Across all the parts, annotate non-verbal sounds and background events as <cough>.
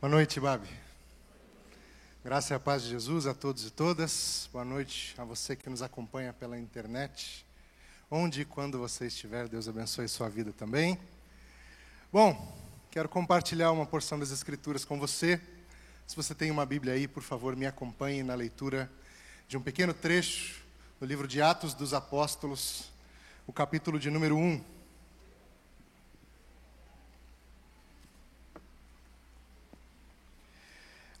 Boa noite, Babi. Graça e a paz de Jesus a todos e todas. Boa noite a você que nos acompanha pela internet. Onde e quando você estiver, Deus abençoe sua vida também. Bom, quero compartilhar uma porção das Escrituras com você. Se você tem uma Bíblia aí, por favor, me acompanhe na leitura de um pequeno trecho do livro de Atos dos Apóstolos, o capítulo de número 1.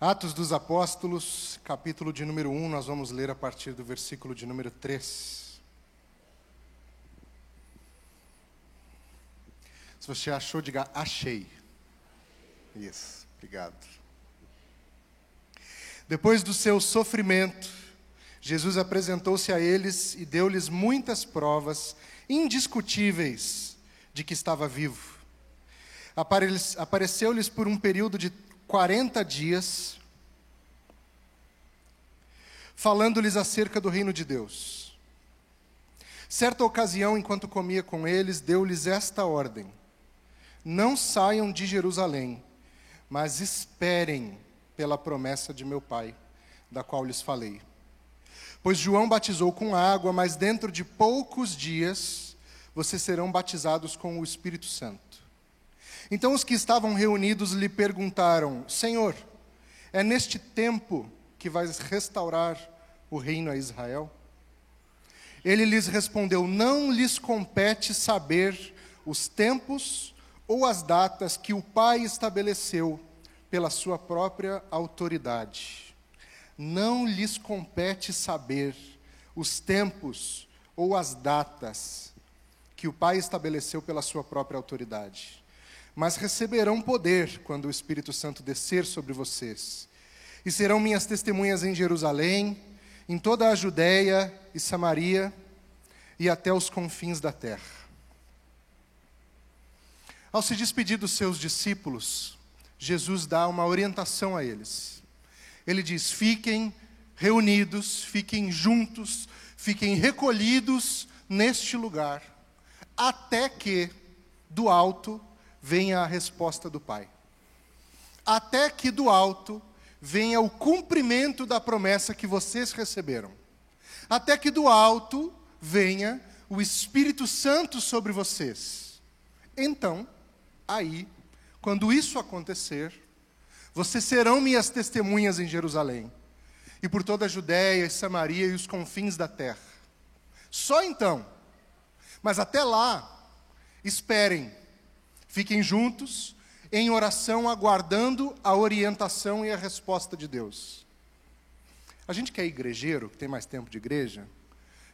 Atos dos Apóstolos, capítulo de número 1, nós vamos ler a partir do versículo de número 3. Se você achou, diga achei. Isso, obrigado. Depois do seu sofrimento, Jesus apresentou-se a eles e deu-lhes muitas provas indiscutíveis de que estava vivo. Apareceu-lhes por um período de 40 dias, falando-lhes acerca do reino de Deus. Certa ocasião, enquanto comia com eles, deu-lhes esta ordem: Não saiam de Jerusalém, mas esperem pela promessa de meu Pai, da qual lhes falei. Pois João batizou com água, mas dentro de poucos dias vocês serão batizados com o Espírito Santo. Então os que estavam reunidos lhe perguntaram: Senhor, é neste tempo que vais restaurar o reino a Israel? Ele lhes respondeu: Não lhes compete saber os tempos ou as datas que o Pai estabeleceu pela sua própria autoridade. Não lhes compete saber os tempos ou as datas que o Pai estabeleceu pela sua própria autoridade mas receberão poder quando o Espírito Santo descer sobre vocês. E serão minhas testemunhas em Jerusalém, em toda a Judéia e Samaria e até os confins da terra. Ao se despedir dos seus discípulos, Jesus dá uma orientação a eles. Ele diz: fiquem reunidos, fiquem juntos, fiquem recolhidos neste lugar, até que do alto venha a resposta do Pai. Até que do alto venha o cumprimento da promessa que vocês receberam. Até que do alto venha o Espírito Santo sobre vocês. Então, aí, quando isso acontecer, vocês serão minhas testemunhas em Jerusalém, e por toda a Judéia e Samaria e os confins da terra. Só então. Mas até lá, esperem Fiquem juntos, em oração, aguardando a orientação e a resposta de Deus. A gente que é igrejeiro, que tem mais tempo de igreja,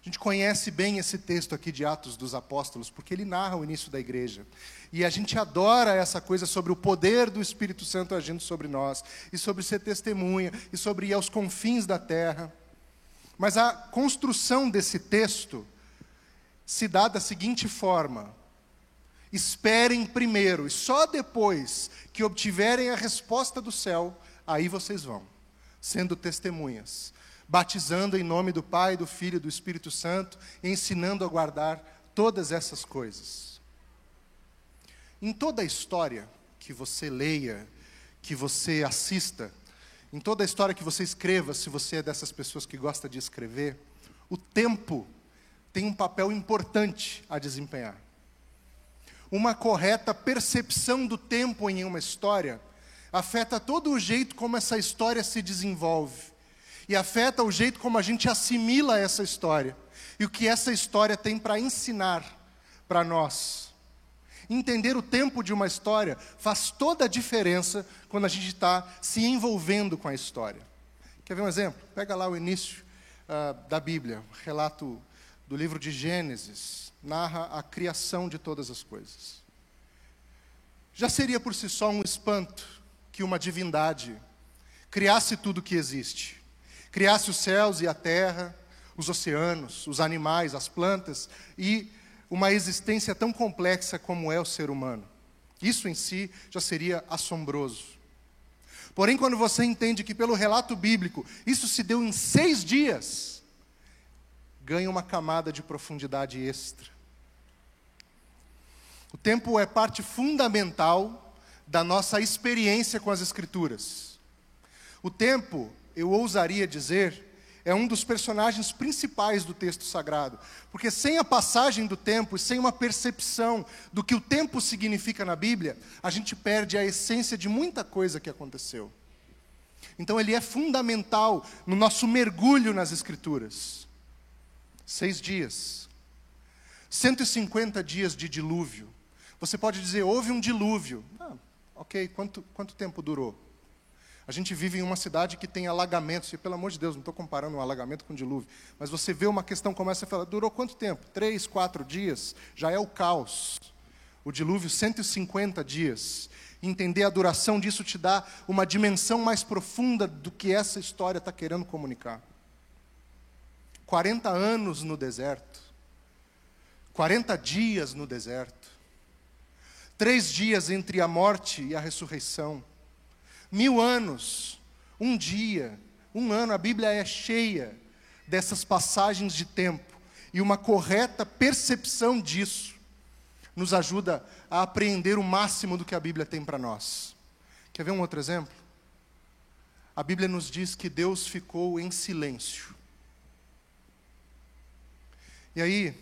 a gente conhece bem esse texto aqui de Atos dos Apóstolos, porque ele narra o início da igreja. E a gente adora essa coisa sobre o poder do Espírito Santo agindo sobre nós, e sobre ser testemunha, e sobre ir aos confins da terra. Mas a construção desse texto se dá da seguinte forma: Esperem primeiro, e só depois que obtiverem a resposta do céu, aí vocês vão, sendo testemunhas, batizando em nome do Pai, do Filho e do Espírito Santo, ensinando a guardar todas essas coisas. Em toda a história que você leia, que você assista, em toda a história que você escreva, se você é dessas pessoas que gosta de escrever, o tempo tem um papel importante a desempenhar uma correta percepção do tempo em uma história afeta todo o jeito como essa história se desenvolve e afeta o jeito como a gente assimila essa história e o que essa história tem para ensinar para nós. Entender o tempo de uma história faz toda a diferença quando a gente está se envolvendo com a história. Quer ver um exemplo? Pega lá o início uh, da Bíblia, relato do livro de Gênesis narra a criação de todas as coisas. Já seria por si só um espanto que uma divindade criasse tudo que existe, criasse os céus e a terra, os oceanos, os animais, as plantas e uma existência tão complexa como é o ser humano. Isso em si já seria assombroso. Porém, quando você entende que, pelo relato bíblico, isso se deu em seis dias, ganha uma camada de profundidade extra. O tempo é parte fundamental da nossa experiência com as Escrituras. O tempo, eu ousaria dizer, é um dos personagens principais do texto sagrado, porque sem a passagem do tempo e sem uma percepção do que o tempo significa na Bíblia, a gente perde a essência de muita coisa que aconteceu. Então, ele é fundamental no nosso mergulho nas Escrituras. Seis dias, 150 dias de dilúvio. Você pode dizer, houve um dilúvio. Ah, ok, quanto, quanto tempo durou? A gente vive em uma cidade que tem alagamentos, e pelo amor de Deus, não estou comparando um alagamento com um dilúvio, mas você vê uma questão como essa e fala, durou quanto tempo? Três, quatro dias? Já é o caos. O dilúvio, 150 dias. Entender a duração disso te dá uma dimensão mais profunda do que essa história está querendo comunicar. 40 anos no deserto. 40 dias no deserto. Três dias entre a morte e a ressurreição. Mil anos, um dia, um ano. A Bíblia é cheia dessas passagens de tempo. E uma correta percepção disso nos ajuda a apreender o máximo do que a Bíblia tem para nós. Quer ver um outro exemplo? A Bíblia nos diz que Deus ficou em silêncio. E aí,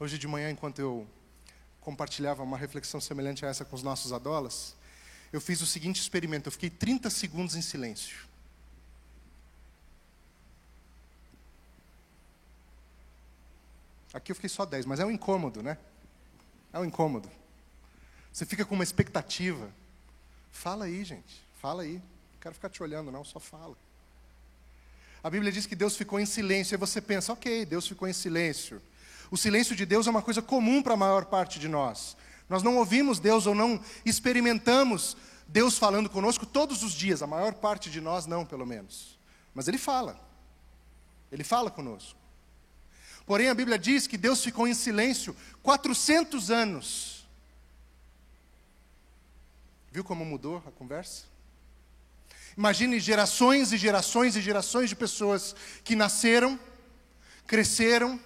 hoje de manhã, enquanto eu compartilhava uma reflexão semelhante a essa com os nossos adolas, eu fiz o seguinte experimento: eu fiquei 30 segundos em silêncio. Aqui eu fiquei só 10, mas é um incômodo, né? É um incômodo. Você fica com uma expectativa. Fala aí, gente. Fala aí. Não quero ficar te olhando, não, só fala. A Bíblia diz que Deus ficou em silêncio, e você pensa, ok, Deus ficou em silêncio. O silêncio de Deus é uma coisa comum para a maior parte de nós. Nós não ouvimos Deus ou não experimentamos Deus falando conosco todos os dias, a maior parte de nós não, pelo menos. Mas Ele fala. Ele fala conosco. Porém, a Bíblia diz que Deus ficou em silêncio 400 anos. Viu como mudou a conversa? Imagine gerações e gerações e gerações de pessoas que nasceram, cresceram,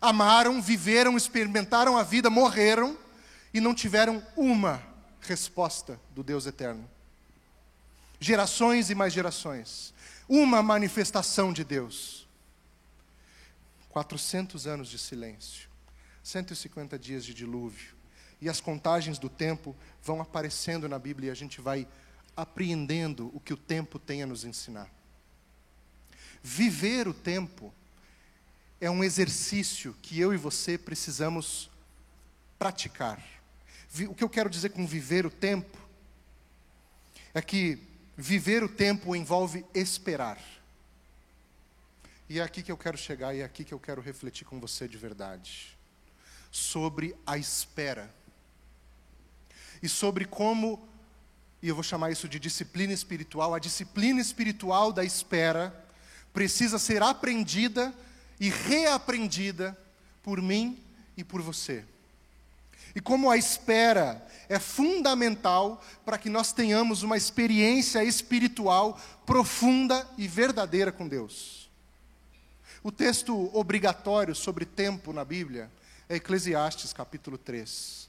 amaram, viveram, experimentaram a vida, morreram e não tiveram uma resposta do Deus eterno. Gerações e mais gerações. Uma manifestação de Deus. 400 anos de silêncio. 150 dias de dilúvio. E as contagens do tempo vão aparecendo na Bíblia e a gente vai apreendendo o que o tempo tem a nos ensinar. Viver o tempo é um exercício que eu e você precisamos praticar. O que eu quero dizer com viver o tempo é que viver o tempo envolve esperar. E é aqui que eu quero chegar e é aqui que eu quero refletir com você de verdade. Sobre a espera. E sobre como, e eu vou chamar isso de disciplina espiritual, a disciplina espiritual da espera precisa ser aprendida e reaprendida por mim e por você. E como a espera é fundamental para que nós tenhamos uma experiência espiritual profunda e verdadeira com Deus. O texto obrigatório sobre tempo na Bíblia é Eclesiastes capítulo 3.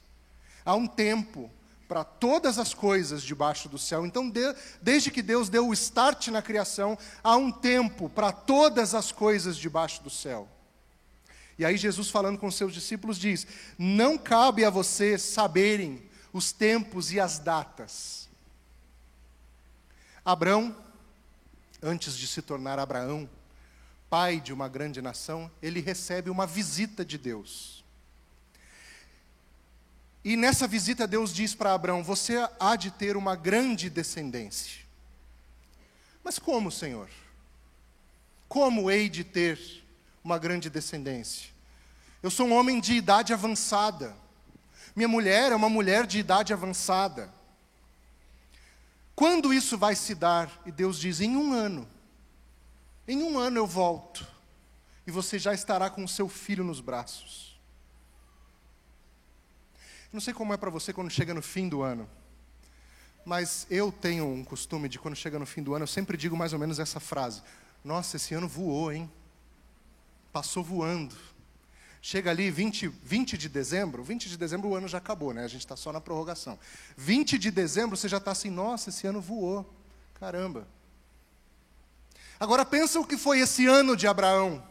Há um tempo para todas as coisas debaixo do céu. Então, de, desde que Deus deu o start na criação, há um tempo para todas as coisas debaixo do céu. E aí, Jesus, falando com seus discípulos, diz: Não cabe a vocês saberem os tempos e as datas. Abraão, antes de se tornar Abraão, pai de uma grande nação, ele recebe uma visita de Deus. E nessa visita, Deus diz para Abraão: Você há de ter uma grande descendência. Mas como, Senhor? Como hei de ter uma grande descendência? Eu sou um homem de idade avançada. Minha mulher é uma mulher de idade avançada. Quando isso vai se dar? E Deus diz: Em um ano. Em um ano eu volto. E você já estará com o seu filho nos braços. Não sei como é para você quando chega no fim do ano, mas eu tenho um costume de quando chega no fim do ano, eu sempre digo mais ou menos essa frase: Nossa, esse ano voou, hein? Passou voando. Chega ali 20, 20 de dezembro, 20 de dezembro o ano já acabou, né? A gente está só na prorrogação. 20 de dezembro você já está assim, nossa, esse ano voou. Caramba. Agora pensa o que foi esse ano de Abraão.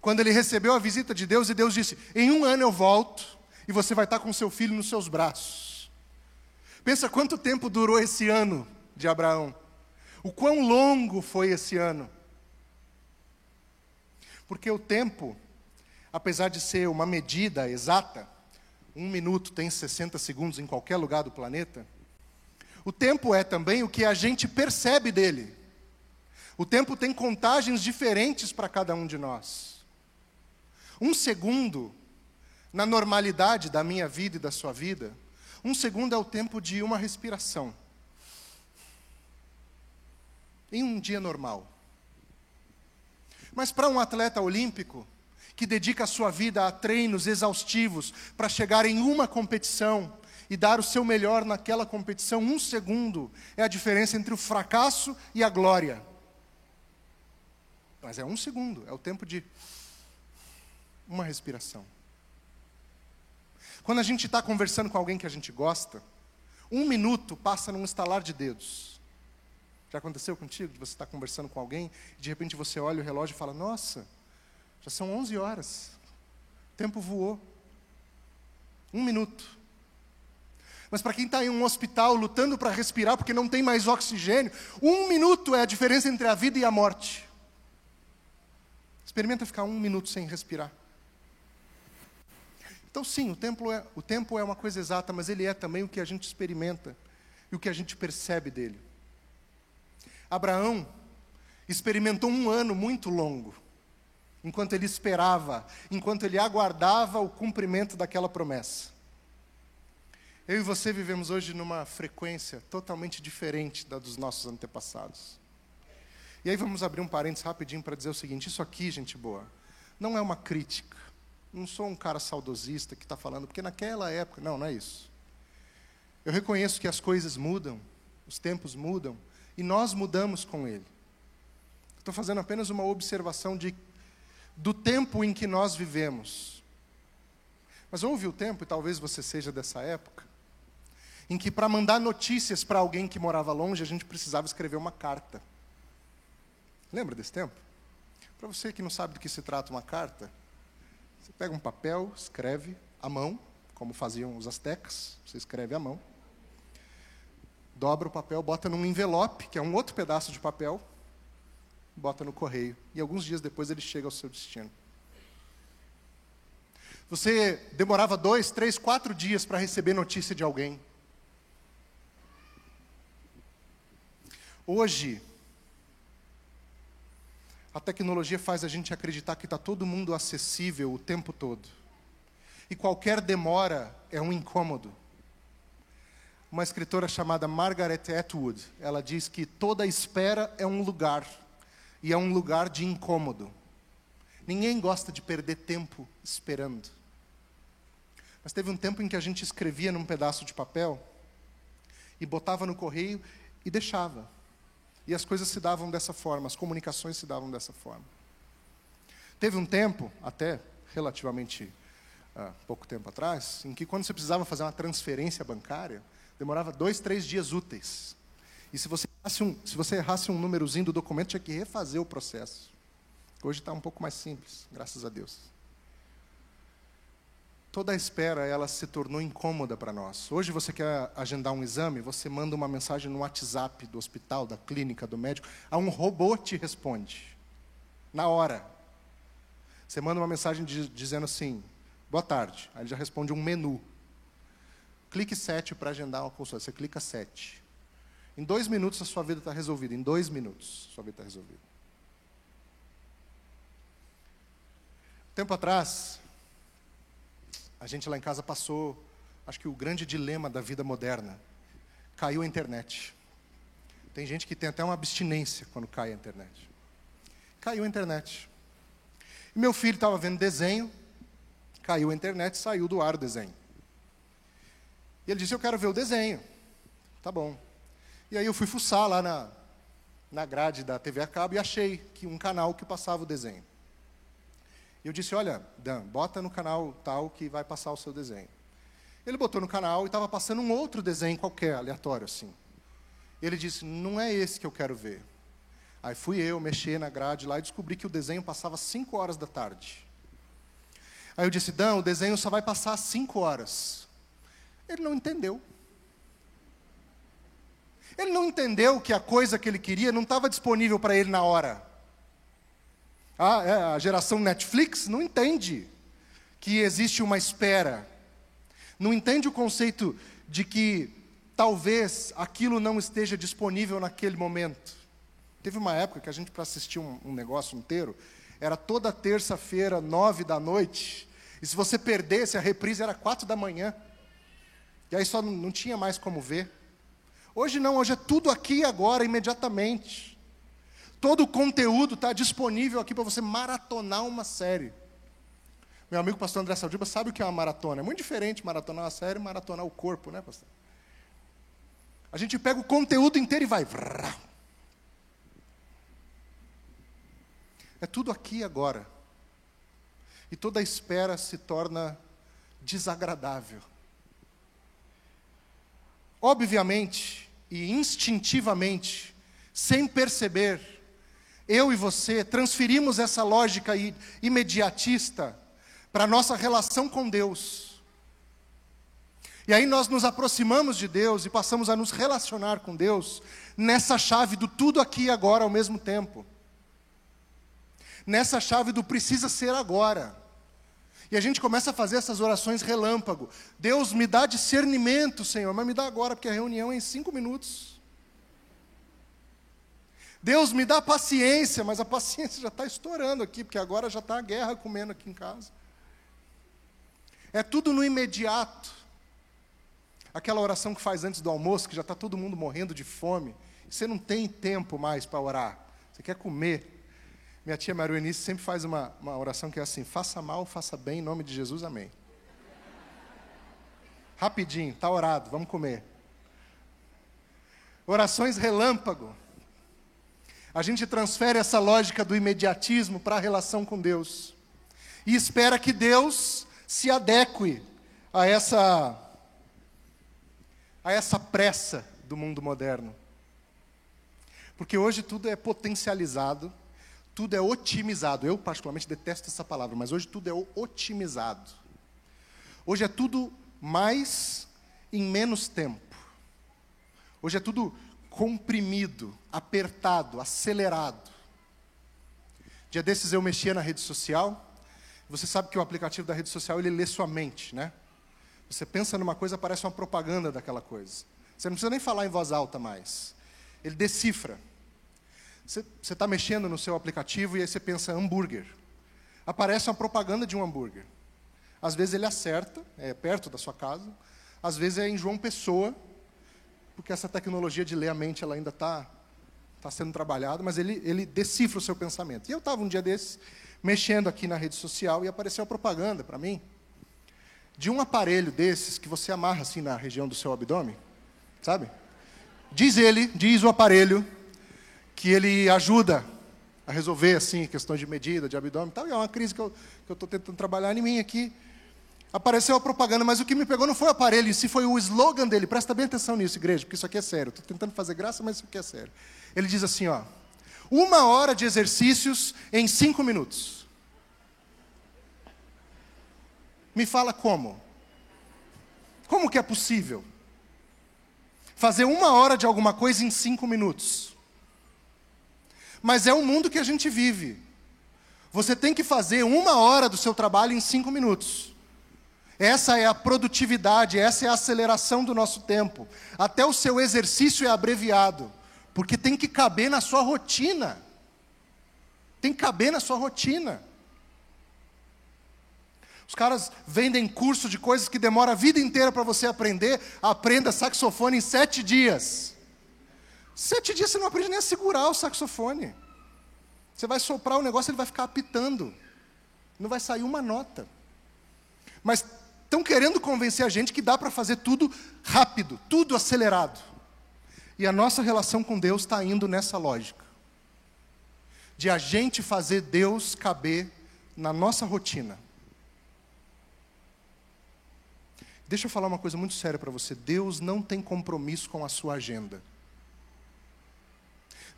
Quando ele recebeu a visita de Deus e Deus disse: Em um ano eu volto e você vai estar com seu filho nos seus braços. Pensa quanto tempo durou esse ano de Abraão. O quão longo foi esse ano. Porque o tempo, apesar de ser uma medida exata, um minuto tem 60 segundos em qualquer lugar do planeta, o tempo é também o que a gente percebe dele. O tempo tem contagens diferentes para cada um de nós. Um segundo, na normalidade da minha vida e da sua vida, um segundo é o tempo de uma respiração. Em um dia normal. Mas para um atleta olímpico, que dedica a sua vida a treinos exaustivos para chegar em uma competição e dar o seu melhor naquela competição, um segundo é a diferença entre o fracasso e a glória. Mas é um segundo, é o tempo de uma respiração. Quando a gente está conversando com alguém que a gente gosta, um minuto passa num estalar de dedos. Já aconteceu contigo? De você estar tá conversando com alguém, e de repente você olha o relógio e fala: Nossa, já são 11 horas. O tempo voou. Um minuto. Mas para quem está em um hospital lutando para respirar porque não tem mais oxigênio, um minuto é a diferença entre a vida e a morte. Experimenta ficar um minuto sem respirar. Então, sim, o tempo, é, o tempo é uma coisa exata, mas ele é também o que a gente experimenta e o que a gente percebe dele. Abraão experimentou um ano muito longo, enquanto ele esperava, enquanto ele aguardava o cumprimento daquela promessa. Eu e você vivemos hoje numa frequência totalmente diferente da dos nossos antepassados. E aí vamos abrir um parênteses rapidinho para dizer o seguinte: isso aqui, gente boa, não é uma crítica. Não sou um cara saudosista que está falando, porque naquela época. Não, não é isso. Eu reconheço que as coisas mudam, os tempos mudam, e nós mudamos com ele. Estou fazendo apenas uma observação de, do tempo em que nós vivemos. Mas houve o tempo, e talvez você seja dessa época, em que para mandar notícias para alguém que morava longe, a gente precisava escrever uma carta. Lembra desse tempo? Para você que não sabe do que se trata uma carta, você pega um papel, escreve à mão, como faziam os astecas, você escreve à mão, dobra o papel, bota num envelope, que é um outro pedaço de papel, bota no correio, e alguns dias depois ele chega ao seu destino. Você demorava dois, três, quatro dias para receber notícia de alguém. Hoje, a tecnologia faz a gente acreditar que está todo mundo acessível o tempo todo. E qualquer demora é um incômodo. Uma escritora chamada Margaret Atwood, ela diz que toda espera é um lugar, e é um lugar de incômodo. Ninguém gosta de perder tempo esperando. Mas teve um tempo em que a gente escrevia num pedaço de papel e botava no correio e deixava. E as coisas se davam dessa forma, as comunicações se davam dessa forma. Teve um tempo, até relativamente uh, pouco tempo atrás, em que quando você precisava fazer uma transferência bancária, demorava dois, três dias úteis. E se você errasse um, se você errasse um númerozinho do documento, tinha que refazer o processo. Hoje está um pouco mais simples, graças a Deus toda a espera ela se tornou incômoda para nós. Hoje você quer agendar um exame, você manda uma mensagem no WhatsApp do hospital, da clínica, do médico, a um robô te responde na hora. Você manda uma mensagem de, dizendo assim: "Boa tarde". Aí ele já responde um menu. Clique 7 para agendar uma consulta. Você clica 7. Em dois minutos a sua vida está resolvida. Em dois minutos a sua vida está resolvida. Tempo atrás, a gente lá em casa passou, acho que o grande dilema da vida moderna. Caiu a internet. Tem gente que tem até uma abstinência quando cai a internet. Caiu a internet. E meu filho estava vendo desenho, caiu a internet, saiu do ar o desenho. E ele disse: Eu quero ver o desenho. Tá bom. E aí eu fui fuçar lá na, na grade da TV a cabo e achei que um canal que passava o desenho. Eu disse: Olha, Dan, bota no canal tal que vai passar o seu desenho. Ele botou no canal e estava passando um outro desenho qualquer, aleatório assim. Ele disse: Não é esse que eu quero ver. Aí fui eu mexer na grade lá e descobri que o desenho passava 5 horas da tarde. Aí eu disse: Dan, o desenho só vai passar 5 horas. Ele não entendeu. Ele não entendeu que a coisa que ele queria não estava disponível para ele na hora. Ah, é, a geração Netflix não entende que existe uma espera. Não entende o conceito de que talvez aquilo não esteja disponível naquele momento. Teve uma época que a gente, para assistir um, um negócio inteiro, era toda terça-feira, nove da noite, e se você perdesse, a reprise era quatro da manhã. E aí só não, não tinha mais como ver. Hoje não, hoje é tudo aqui agora, imediatamente. Todo o conteúdo está disponível aqui para você maratonar uma série. Meu amigo pastor André Saldiba sabe o que é uma maratona. É muito diferente maratonar uma série e maratonar o corpo, né, pastor? A gente pega o conteúdo inteiro e vai. É tudo aqui agora. E toda a espera se torna desagradável. Obviamente e instintivamente, sem perceber, eu e você transferimos essa lógica imediatista para a nossa relação com Deus. E aí nós nos aproximamos de Deus e passamos a nos relacionar com Deus nessa chave do tudo aqui e agora ao mesmo tempo. Nessa chave do precisa ser agora. E a gente começa a fazer essas orações relâmpago. Deus me dá discernimento, Senhor, mas me dá agora, porque a reunião é em cinco minutos. Deus me dá paciência, mas a paciência já está estourando aqui, porque agora já está a guerra comendo aqui em casa. É tudo no imediato. Aquela oração que faz antes do almoço, que já está todo mundo morrendo de fome. Você não tem tempo mais para orar. Você quer comer. Minha tia Maria Eunice sempre faz uma, uma oração que é assim: faça mal, faça bem, em nome de Jesus, amém. Rapidinho, está orado, vamos comer. Orações relâmpago. A gente transfere essa lógica do imediatismo para a relação com Deus. E espera que Deus se adeque a essa a essa pressa do mundo moderno. Porque hoje tudo é potencializado tudo é otimizado. Eu, particularmente, detesto essa palavra, mas hoje tudo é otimizado. Hoje é tudo mais em menos tempo. Hoje é tudo comprimido, apertado, acelerado. Dia desses eu mexia na rede social. Você sabe que o aplicativo da rede social ele lê sua mente, né? Você pensa numa coisa, aparece uma propaganda daquela coisa. Você não precisa nem falar em voz alta mais. Ele decifra. Você está mexendo no seu aplicativo e aí você pensa hambúrguer. Aparece uma propaganda de um hambúrguer. Às vezes ele acerta, é perto da sua casa. Às vezes é em João Pessoa, porque essa tecnologia de ler a mente ela ainda está tá sendo trabalhada, mas ele, ele decifra o seu pensamento. E eu estava um dia desses, mexendo aqui na rede social e apareceu a propaganda para mim de um aparelho desses que você amarra assim na região do seu abdômen, sabe? Diz ele, diz o aparelho, que ele ajuda a resolver assim questões de medida, de abdômen, tal. E é uma crise que eu estou tentando trabalhar em mim aqui. Apareceu a propaganda, mas o que me pegou não foi o aparelho, se foi o slogan dele. Presta bem atenção nisso, igreja, porque isso aqui é sério. Estou tentando fazer graça, mas isso aqui é sério. Ele diz assim, ó: uma hora de exercícios em cinco minutos. Me fala como? Como que é possível? Fazer uma hora de alguma coisa em cinco minutos. Mas é o mundo que a gente vive. Você tem que fazer uma hora do seu trabalho em cinco minutos. Essa é a produtividade, essa é a aceleração do nosso tempo. Até o seu exercício é abreviado, porque tem que caber na sua rotina. Tem que caber na sua rotina. Os caras vendem curso de coisas que demora a vida inteira para você aprender. Aprenda saxofone em sete dias. Sete dias você não aprende nem a segurar o saxofone. Você vai soprar o negócio, ele vai ficar apitando. Não vai sair uma nota. Mas estão querendo convencer a gente que dá para fazer tudo rápido, tudo acelerado. E a nossa relação com Deus está indo nessa lógica. De a gente fazer Deus caber na nossa rotina. Deixa eu falar uma coisa muito séria para você. Deus não tem compromisso com a sua agenda.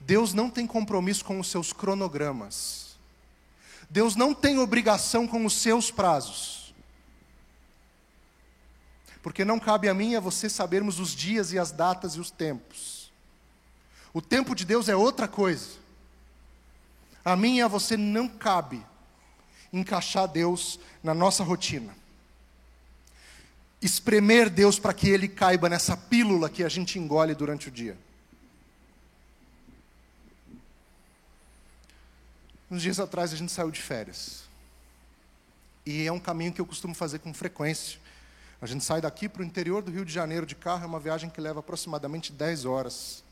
Deus não tem compromisso com os seus cronogramas. Deus não tem obrigação com os seus prazos. Porque não cabe a mim e a você sabermos os dias e as datas e os tempos. O tempo de Deus é outra coisa. A mim e a você não cabe encaixar Deus na nossa rotina. Espremer Deus para que Ele caiba nessa pílula que a gente engole durante o dia. Uns dias atrás a gente saiu de férias. E é um caminho que eu costumo fazer com frequência. A gente sai daqui para o interior do Rio de Janeiro de carro, é uma viagem que leva aproximadamente 10 horas.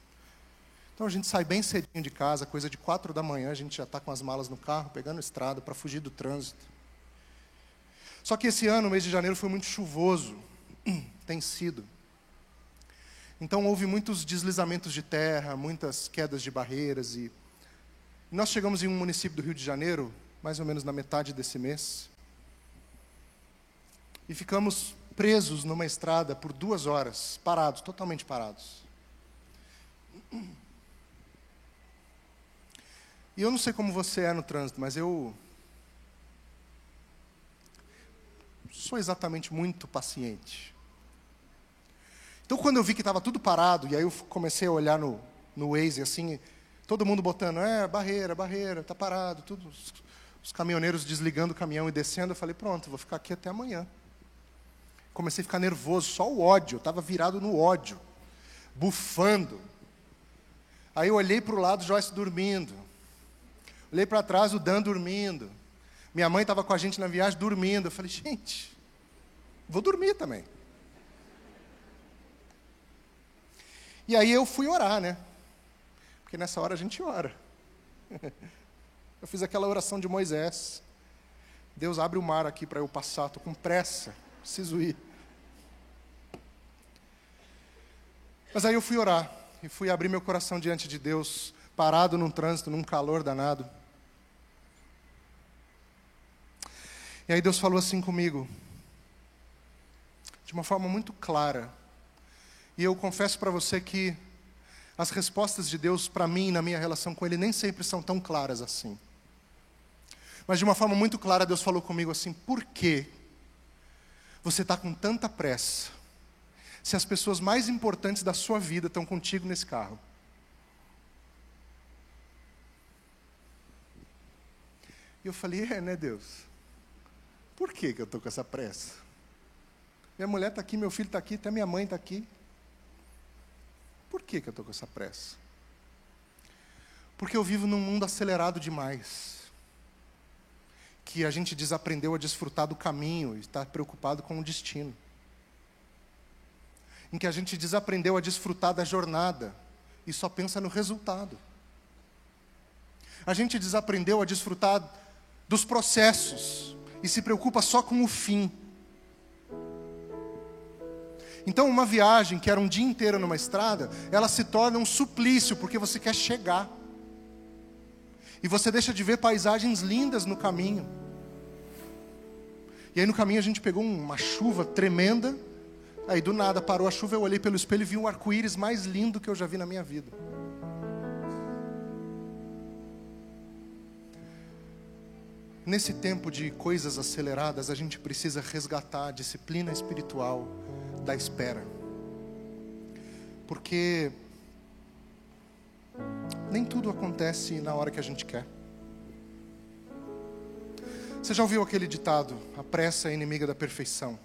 Então a gente sai bem cedinho de casa, coisa de quatro da manhã, a gente já está com as malas no carro, pegando estrada para fugir do trânsito. Só que esse ano, o mês de janeiro, foi muito chuvoso, <clears throat> tem sido. Então houve muitos deslizamentos de terra, muitas quedas de barreiras e nós chegamos em um município do Rio de Janeiro, mais ou menos na metade desse mês, e ficamos presos numa estrada por duas horas, parados, totalmente parados. E eu não sei como você é no trânsito, mas eu sou exatamente muito paciente. Então, quando eu vi que estava tudo parado, e aí eu comecei a olhar no, no Waze, assim, todo mundo botando, é, barreira, barreira, está parado, tudo, os, os caminhoneiros desligando o caminhão e descendo, eu falei, pronto, vou ficar aqui até amanhã. Comecei a ficar nervoso, só o ódio, eu estava virado no ódio, bufando. Aí eu olhei para o lado, Joyce dormindo. Olhei para trás, o Dan dormindo. Minha mãe estava com a gente na viagem dormindo. Eu falei, gente, vou dormir também. E aí eu fui orar, né? Porque nessa hora a gente ora. <laughs> Eu fiz aquela oração de Moisés. Deus abre o mar aqui para eu passar, estou com pressa, preciso ir. Mas aí eu fui orar e fui abrir meu coração diante de Deus, parado num trânsito, num calor danado. E aí Deus falou assim comigo, de uma forma muito clara. E eu confesso para você que as respostas de Deus para mim, na minha relação com Ele, nem sempre são tão claras assim. Mas de uma forma muito clara, Deus falou comigo assim: por que você está com tanta pressa? Se as pessoas mais importantes da sua vida estão contigo nesse carro. E eu falei: é, né, Deus? Por que, que eu estou com essa pressa? Minha mulher está aqui, meu filho está aqui, até minha mãe está aqui. Por que, que eu estou com essa pressa? Porque eu vivo num mundo acelerado demais. Que a gente desaprendeu a desfrutar do caminho e está preocupado com o destino. Em que a gente desaprendeu a desfrutar da jornada e só pensa no resultado. A gente desaprendeu a desfrutar dos processos e se preocupa só com o fim. Então, uma viagem que era um dia inteiro numa estrada, ela se torna um suplício, porque você quer chegar. E você deixa de ver paisagens lindas no caminho. E aí no caminho a gente pegou uma chuva tremenda. Aí do nada parou a chuva, eu olhei pelo espelho e vi um arco-íris mais lindo que eu já vi na minha vida. Nesse tempo de coisas aceleradas, a gente precisa resgatar a disciplina espiritual da espera. Porque nem tudo acontece na hora que a gente quer. Você já ouviu aquele ditado: a pressa é inimiga da perfeição?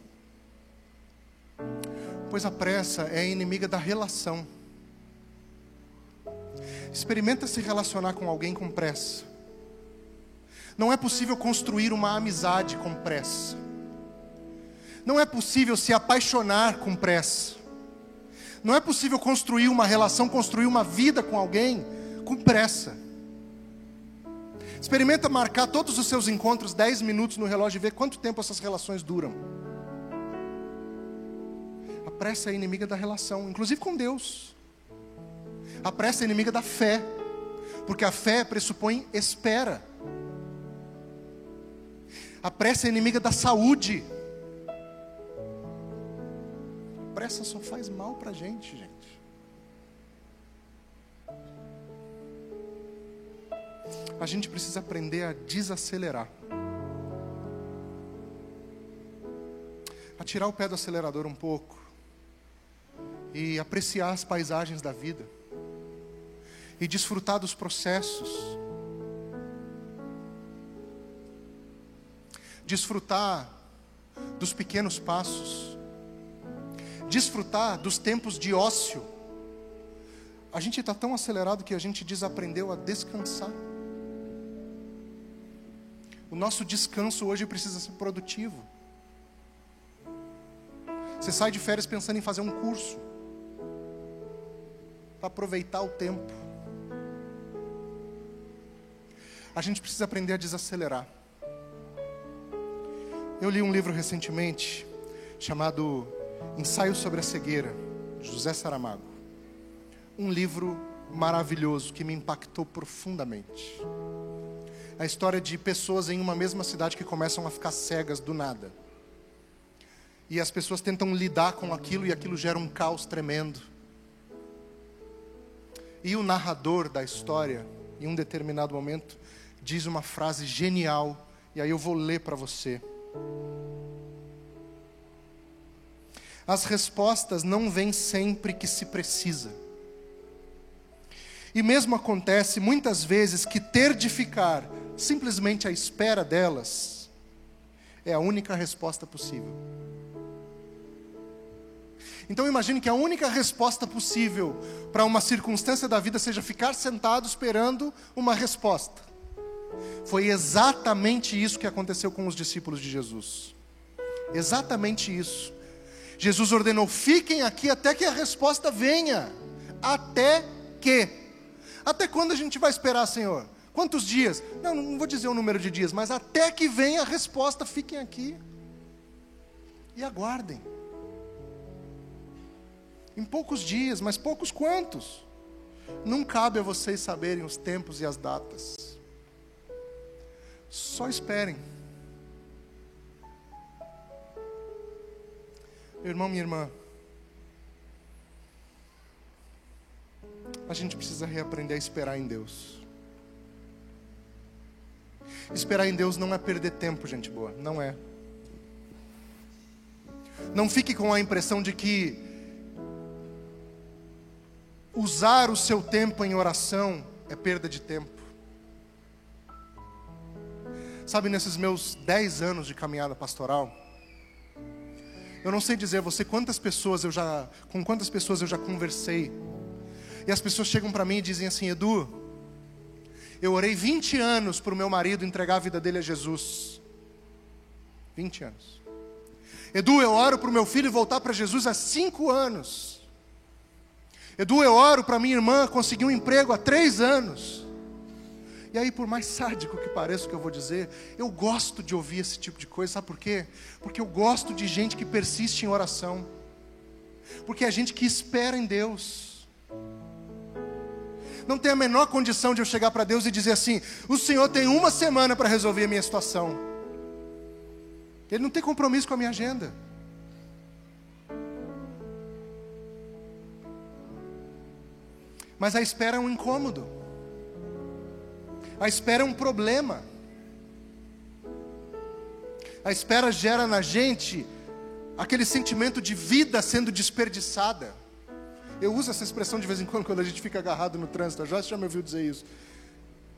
Pois a pressa é inimiga da relação. Experimenta se relacionar com alguém com pressa. Não é possível construir uma amizade com pressa. Não é possível se apaixonar com pressa. Não é possível construir uma relação, construir uma vida com alguém com pressa. Experimenta marcar todos os seus encontros 10 minutos no relógio e ver quanto tempo essas relações duram. Pressa é inimiga da relação, inclusive com Deus. A pressa é inimiga da fé, porque a fé pressupõe espera. A pressa é inimiga da saúde. A pressa só faz mal para a gente, gente. A gente precisa aprender a desacelerar. A tirar o pé do acelerador um pouco. E apreciar as paisagens da vida. E desfrutar dos processos desfrutar dos pequenos passos, desfrutar dos tempos de ócio. A gente está tão acelerado que a gente desaprendeu a descansar. O nosso descanso hoje precisa ser produtivo. Você sai de férias pensando em fazer um curso, para aproveitar o tempo. A gente precisa aprender a desacelerar. Eu li um livro recentemente chamado Ensaio sobre a Cegueira, de José Saramago. Um livro maravilhoso que me impactou profundamente. A história de pessoas em uma mesma cidade que começam a ficar cegas do nada. E as pessoas tentam lidar com aquilo e aquilo gera um caos tremendo. E o narrador da história, em um determinado momento, diz uma frase genial, e aí eu vou ler para você. As respostas não vêm sempre que se precisa. E mesmo acontece muitas vezes que ter de ficar simplesmente à espera delas é a única resposta possível. Então imagine que a única resposta possível para uma circunstância da vida seja ficar sentado esperando uma resposta. Foi exatamente isso que aconteceu com os discípulos de Jesus. Exatamente isso. Jesus ordenou: fiquem aqui até que a resposta venha. Até que. Até quando a gente vai esperar, Senhor? Quantos dias? Não, não vou dizer o número de dias, mas até que venha a resposta, fiquem aqui. E aguardem. Em poucos dias, mas poucos quantos? Não cabe a vocês saberem os tempos e as datas. Só esperem. Meu irmão, minha irmã, a gente precisa reaprender a esperar em Deus. Esperar em Deus não é perder tempo, gente boa, não é. Não fique com a impressão de que usar o seu tempo em oração é perda de tempo. Sabe, nesses meus 10 anos de caminhada pastoral, eu não sei dizer a você quantas pessoas eu já, com quantas pessoas eu já conversei. E as pessoas chegam para mim e dizem assim: Edu, eu orei 20 anos para o meu marido entregar a vida dele a Jesus. 20 anos. Edu, eu oro para o meu filho voltar para Jesus há 5 anos. Edu, eu oro para minha irmã conseguir um emprego há 3 anos. E aí, por mais sádico que pareça o que eu vou dizer, eu gosto de ouvir esse tipo de coisa, sabe por quê? Porque eu gosto de gente que persiste em oração, porque é gente que espera em Deus. Não tem a menor condição de eu chegar para Deus e dizer assim: o Senhor tem uma semana para resolver a minha situação. Ele não tem compromisso com a minha agenda. Mas a espera é um incômodo. A espera é um problema. A espera gera na gente aquele sentimento de vida sendo desperdiçada. Eu uso essa expressão de vez em quando quando a gente fica agarrado no trânsito. A Joyce já me ouviu dizer isso.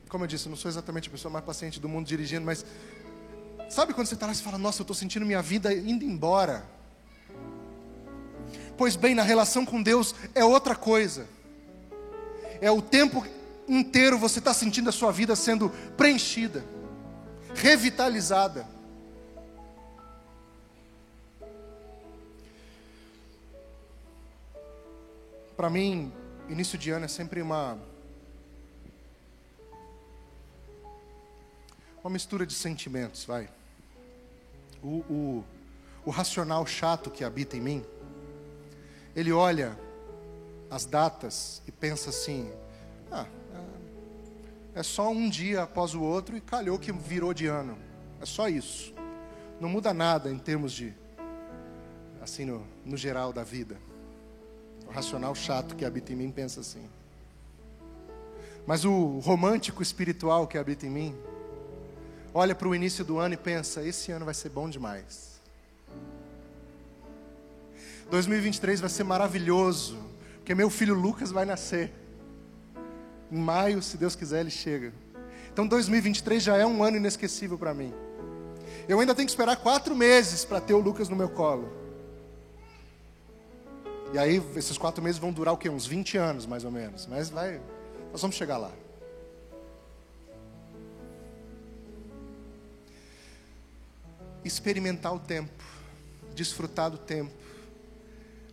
Como eu disse, eu não sou exatamente a pessoa mais paciente do mundo dirigindo, mas sabe quando você está lá e fala, nossa, eu estou sentindo minha vida indo embora. Pois bem, na relação com Deus é outra coisa. É o tempo inteiro você está sentindo a sua vida sendo preenchida, revitalizada. Para mim, início de ano é sempre uma uma mistura de sentimentos, vai. O, o, o racional chato que habita em mim, ele olha as datas e pensa assim: ah, é só um dia após o outro e calhou que virou de ano. É só isso. Não muda nada em termos de, assim, no, no geral da vida. O racional chato que habita em mim pensa assim. Mas o romântico espiritual que habita em mim, olha para o início do ano e pensa: esse ano vai ser bom demais. 2023 vai ser maravilhoso, porque meu filho Lucas vai nascer. Em maio, se Deus quiser, ele chega. Então 2023 já é um ano inesquecível para mim. Eu ainda tenho que esperar quatro meses para ter o Lucas no meu colo. E aí, esses quatro meses vão durar o quê? Uns 20 anos, mais ou menos. Mas vai, nós vamos chegar lá. Experimentar o tempo, desfrutar do tempo,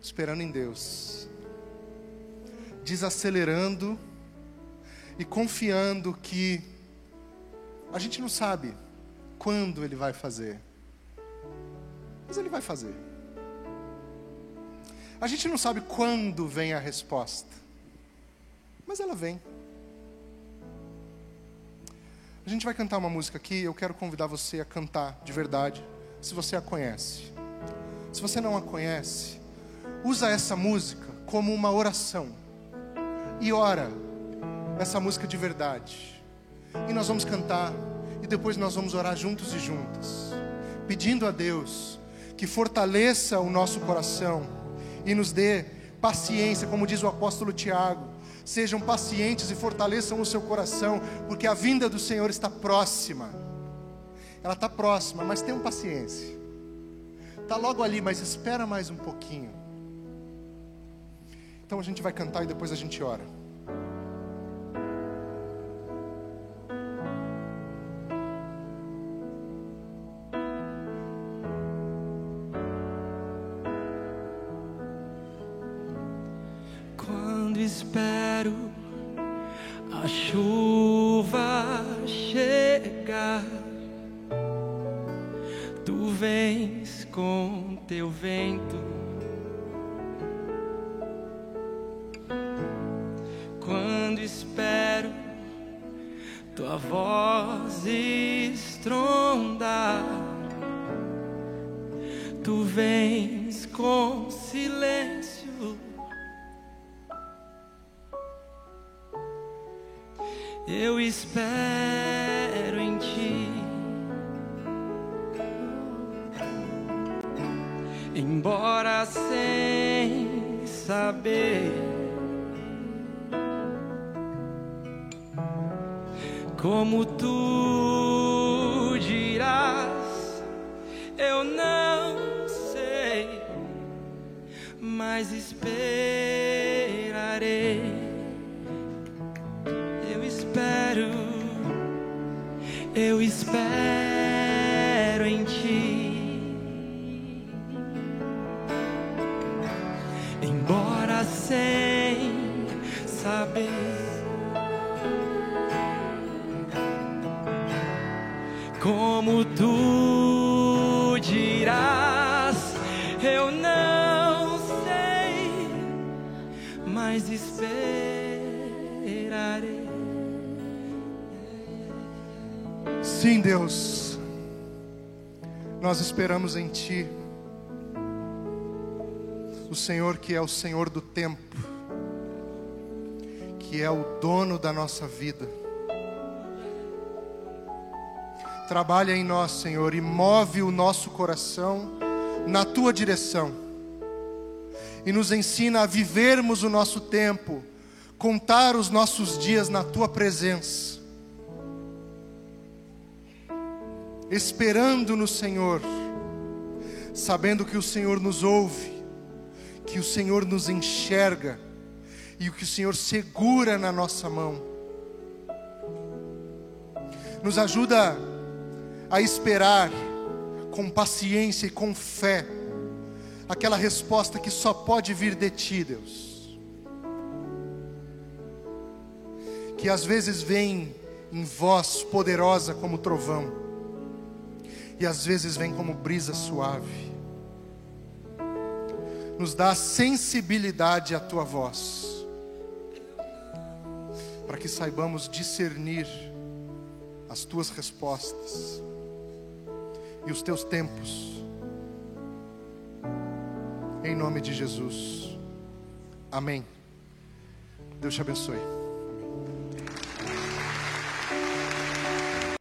esperando em Deus, desacelerando e confiando que a gente não sabe quando Ele vai fazer, mas Ele vai fazer. A gente não sabe quando vem a resposta, mas ela vem. A gente vai cantar uma música aqui, eu quero convidar você a cantar de verdade, se você a conhece. Se você não a conhece, usa essa música como uma oração. E ora essa música de verdade. E nós vamos cantar e depois nós vamos orar juntos e juntas, pedindo a Deus que fortaleça o nosso coração e nos dê paciência, como diz o apóstolo Tiago. Sejam pacientes e fortaleçam o seu coração, porque a vinda do Senhor está próxima. Ela está próxima, mas tenham paciência. Está logo ali, mas espera mais um pouquinho. Então a gente vai cantar e depois a gente ora. espero a chuva tua voz estrondar, como tu dirás, eu não sei, mas esperarei. eu espero em Como tu dirás, eu não sei, mas esperarei. Sim, Deus, nós esperamos em Ti, o Senhor que é o Senhor do tempo, que é o dono da nossa vida. Trabalha em nós, Senhor, e move o nosso coração na Tua direção, e nos ensina a vivermos o nosso tempo, contar os nossos dias na Tua presença esperando no Senhor, sabendo que o Senhor nos ouve, que o Senhor nos enxerga e o que o Senhor segura na nossa mão. Nos ajuda a esperar com paciência e com fé aquela resposta que só pode vir de Ti, Deus. Que às vezes vem em voz poderosa como trovão e às vezes vem como brisa suave. Nos dá sensibilidade à tua voz, para que saibamos discernir as tuas respostas. E os teus tempos. Em nome de Jesus. Amém. Deus te abençoe.